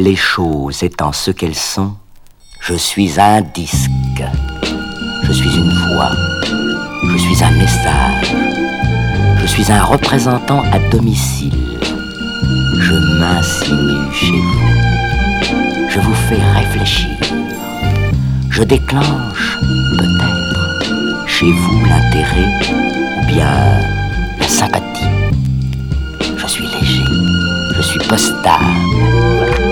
Les choses étant ce qu'elles sont, je suis un disque. Je suis une voix. Je suis un message. Je suis un représentant à domicile. Je m'insinue chez vous. Je vous fais réfléchir. Je déclenche, peut-être, chez vous l'intérêt ou bien la sympathie. Je suis léger. Je suis postable.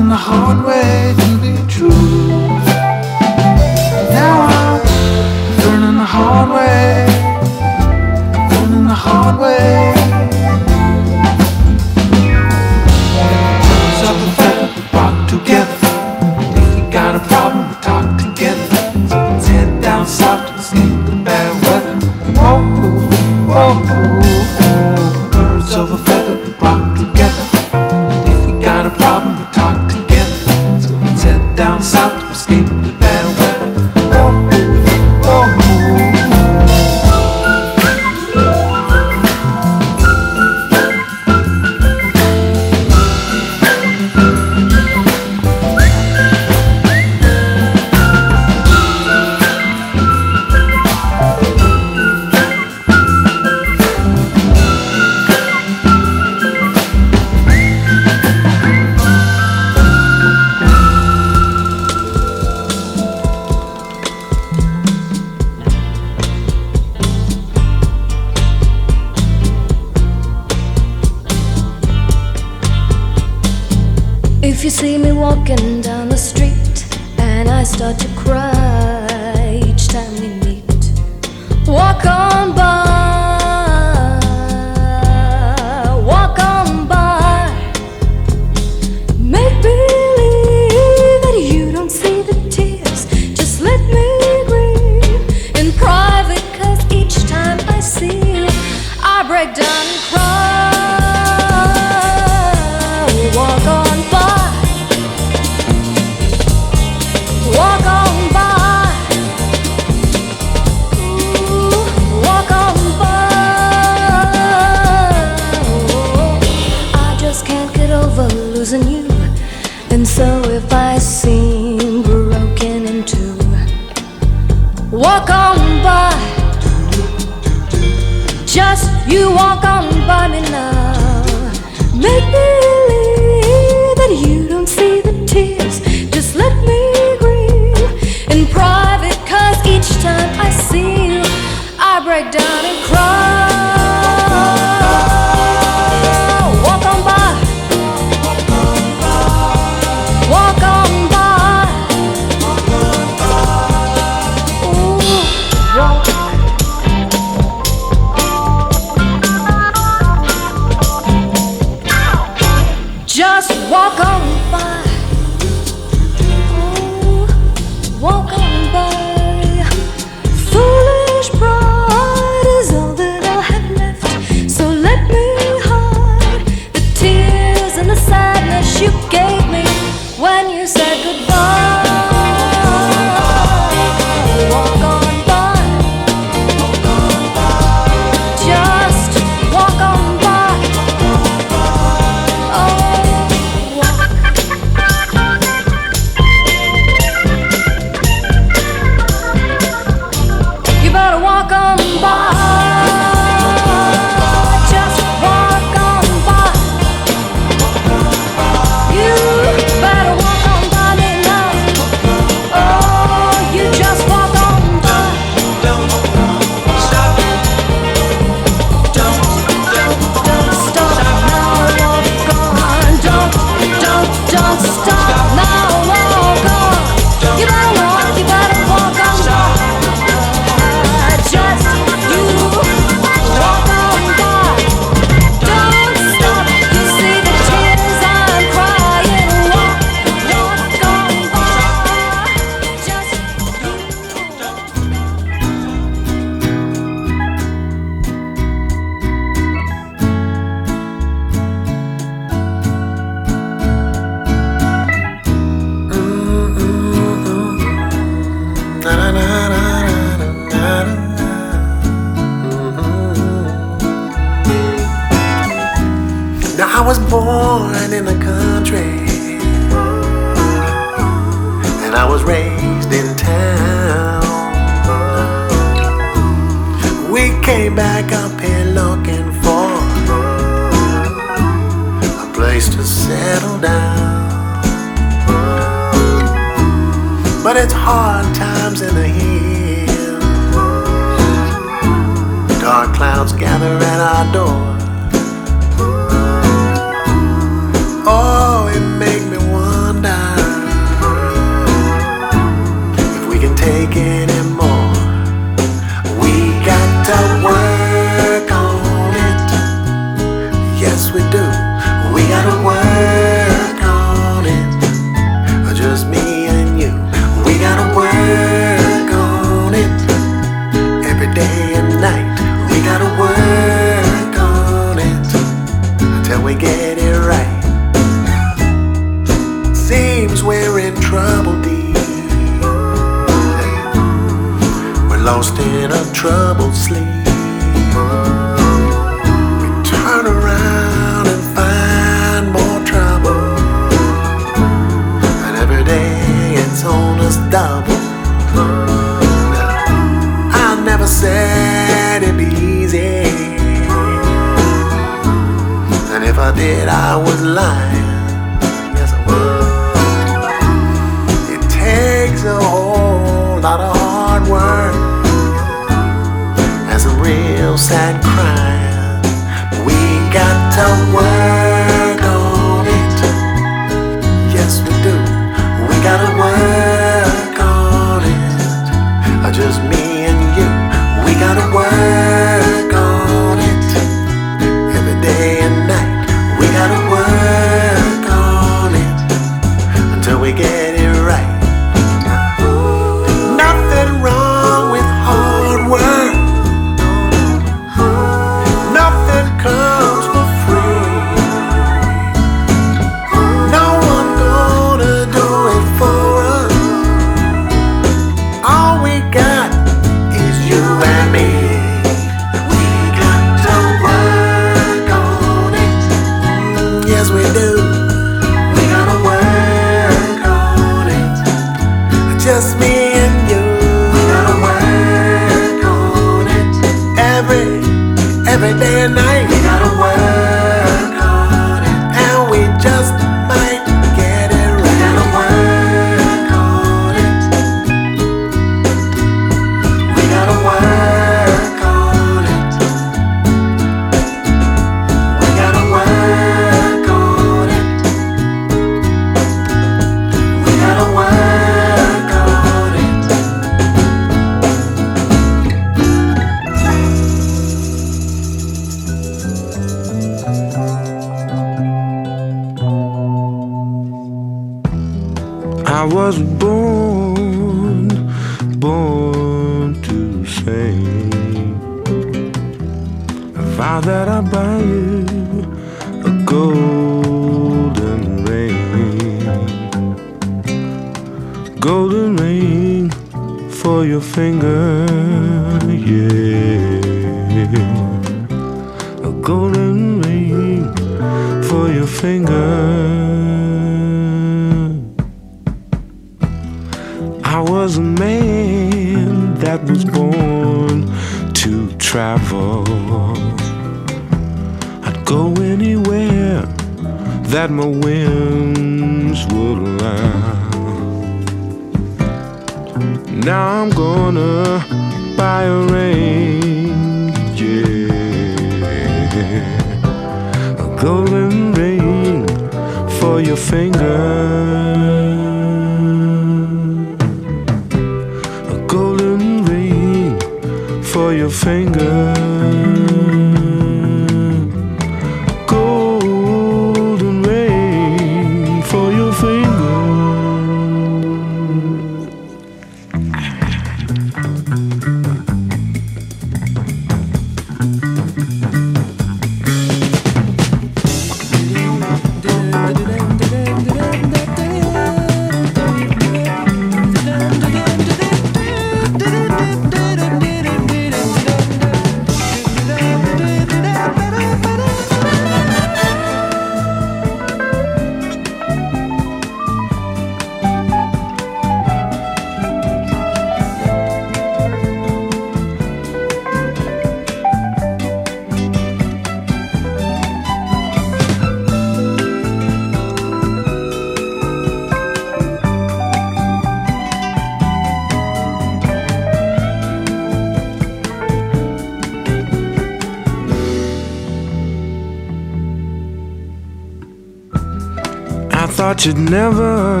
thought you'd never,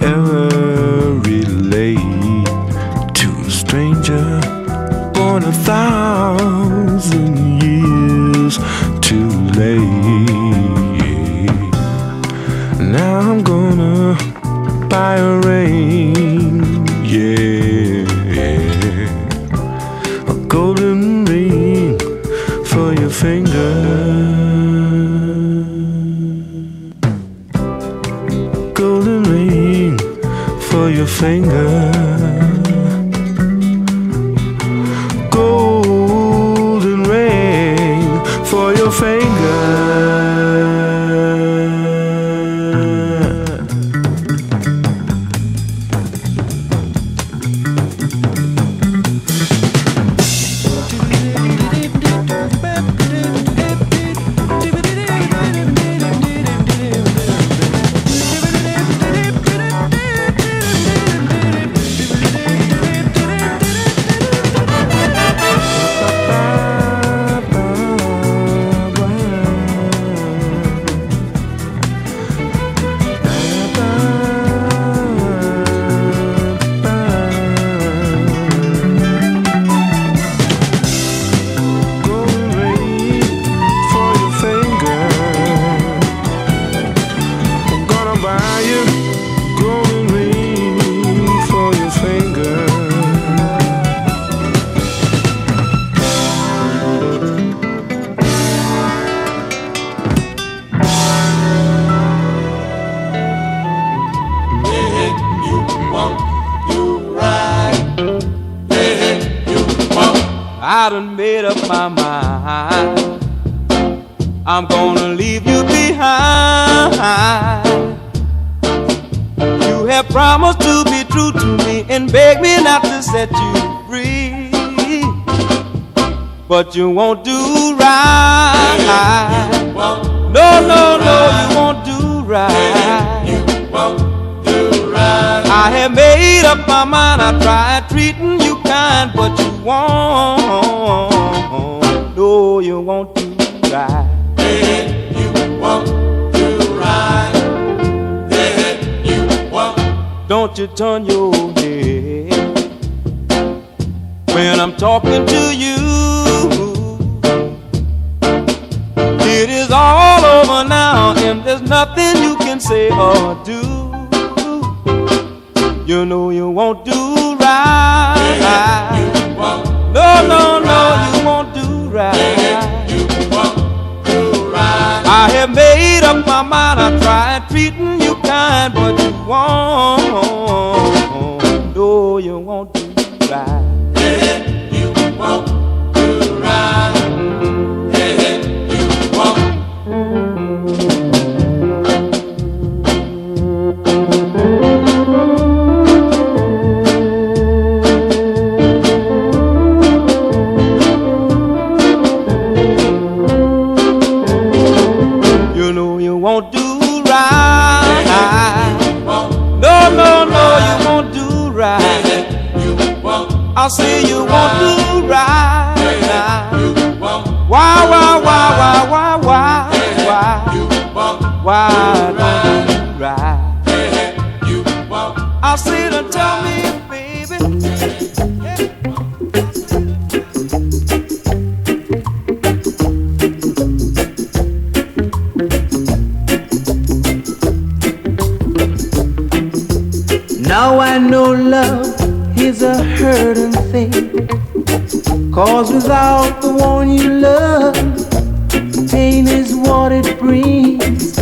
ever relate to a stranger born a thousand. finger want to ride? Did you want to ride? Did you? Don't you turn your head when I'm talking to you. It is all over now, and there's nothing you can say or do. You know you won't do right. Did you want no, no. up my mind. I tried treating you kind, but you won't. No, you won't hurting thing. Cause without the one you love, pain is what it brings.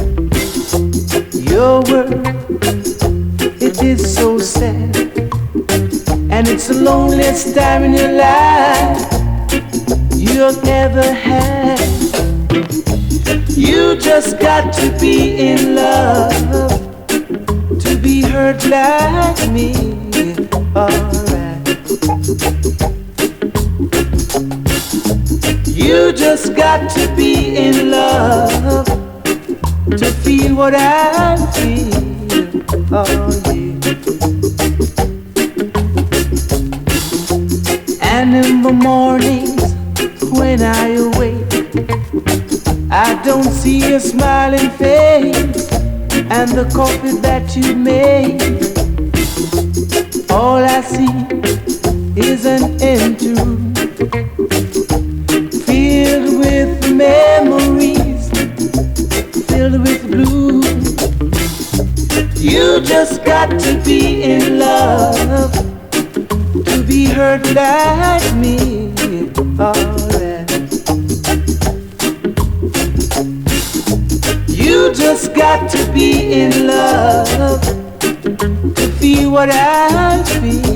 Your world, it is so sad. And it's the loneliest time in your life you've ever had. You just got to be in love to be hurt like me. Alright. Got to be in love to feel what I feel. Oh yeah. And in the mornings when I awake, I don't see a smiling face and the coffee that you made. All I see is an empty room memories, filled with blue. You just got to be in love to be hurt like me. Alright. You just got to be in love to feel what I feel.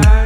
Time.